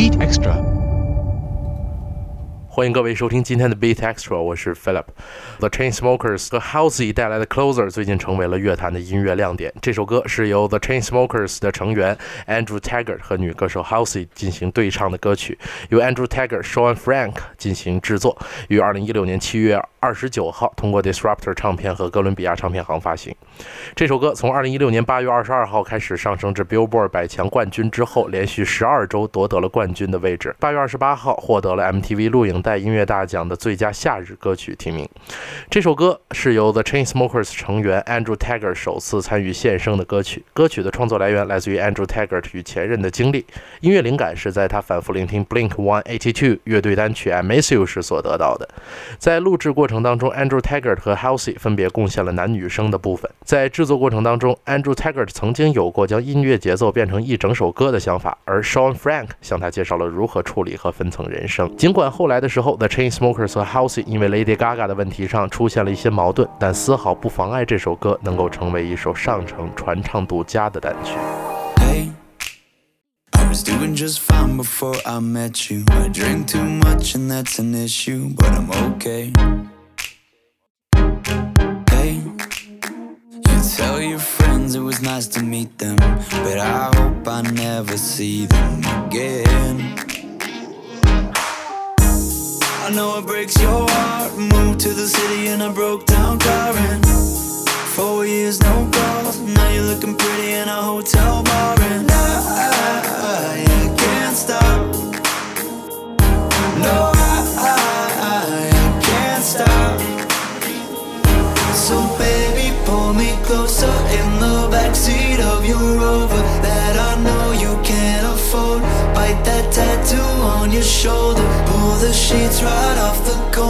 BeatXtra。欢迎各位收听今天的 Beat Extra，我是 Philip。The Chainsmokers 和 Halsey 带来的 Closer 最近成为了乐坛的音乐亮点。这首歌是由 The Chainsmokers 的成员 Andrew Taggart 和女歌手 Halsey 进行对唱的歌曲，由 Andrew Taggart、Sean Frank 进行制作，于2016年7月29号通过 Disruptor 唱片和哥伦比亚唱片行发行。这首歌从2016年8月22号开始上升至 Billboard 百强冠军之后，连续12周夺得了冠军的位置。8月28号获得了 MTV 录影带在音乐大奖的最佳夏日歌曲提名。这首歌是由 The Chainsmokers 成员 Andrew Taggart 首次参与献声的歌曲。歌曲的创作来源来自于 Andrew Taggart 与前任的经历，音乐灵感是在他反复聆听 Blink-182 乐队单曲《I Miss You》时所得到的。在录制过程当中，Andrew Taggart 和 Halsey 分别贡献了男女声的部分。在制作过程当中，Andrew Taggart 曾经有过将音乐节奏变成一整首歌的想法，而 Sean Frank 向他介绍了如何处理和分层人声。尽管后来的时，The Chainsmokers 和 Halsey 因为 Lady Gaga 的问题上出现了一些矛盾，但丝毫不妨碍这首歌能够成为一首上乘传唱度佳的单曲。 Hey, I was doing just fine before I met you. I drink too much and that's an issue, but I'm okay. Hey, you tell your friends it was nice to meet them, but I hope I never see them again. I know it breaks your heart. Moved to the city in a broke down car and Four years, no calls. Now you're looking pretty in a hotel bar, and I, I can't stop. No, I, I, I can't stop. So baby, pull me closer in the backseat of your Rover your shoulder. Pull the sheets right off the corner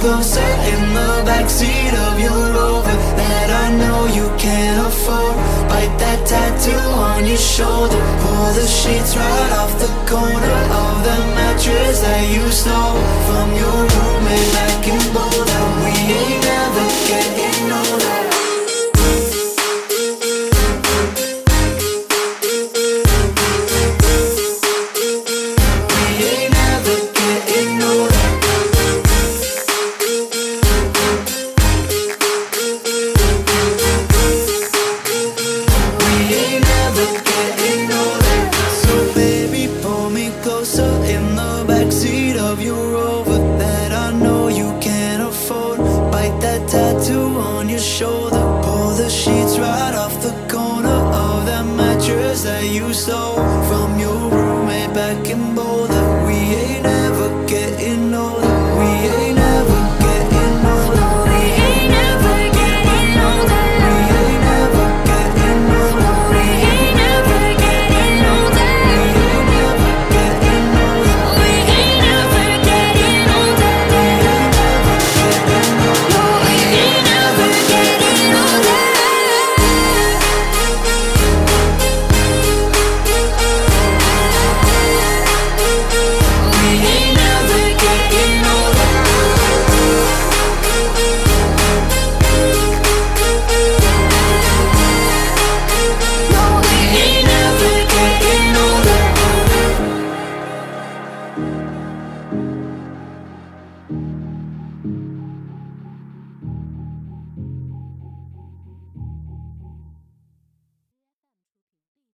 Closer in the backseat of your Rover that I know you can't afford. Bite that tattoo on your shoulder. Pull the sheets right off the corner of the mattress that you stole from your roommate back in Boulder. so from your roommate back in Boulder.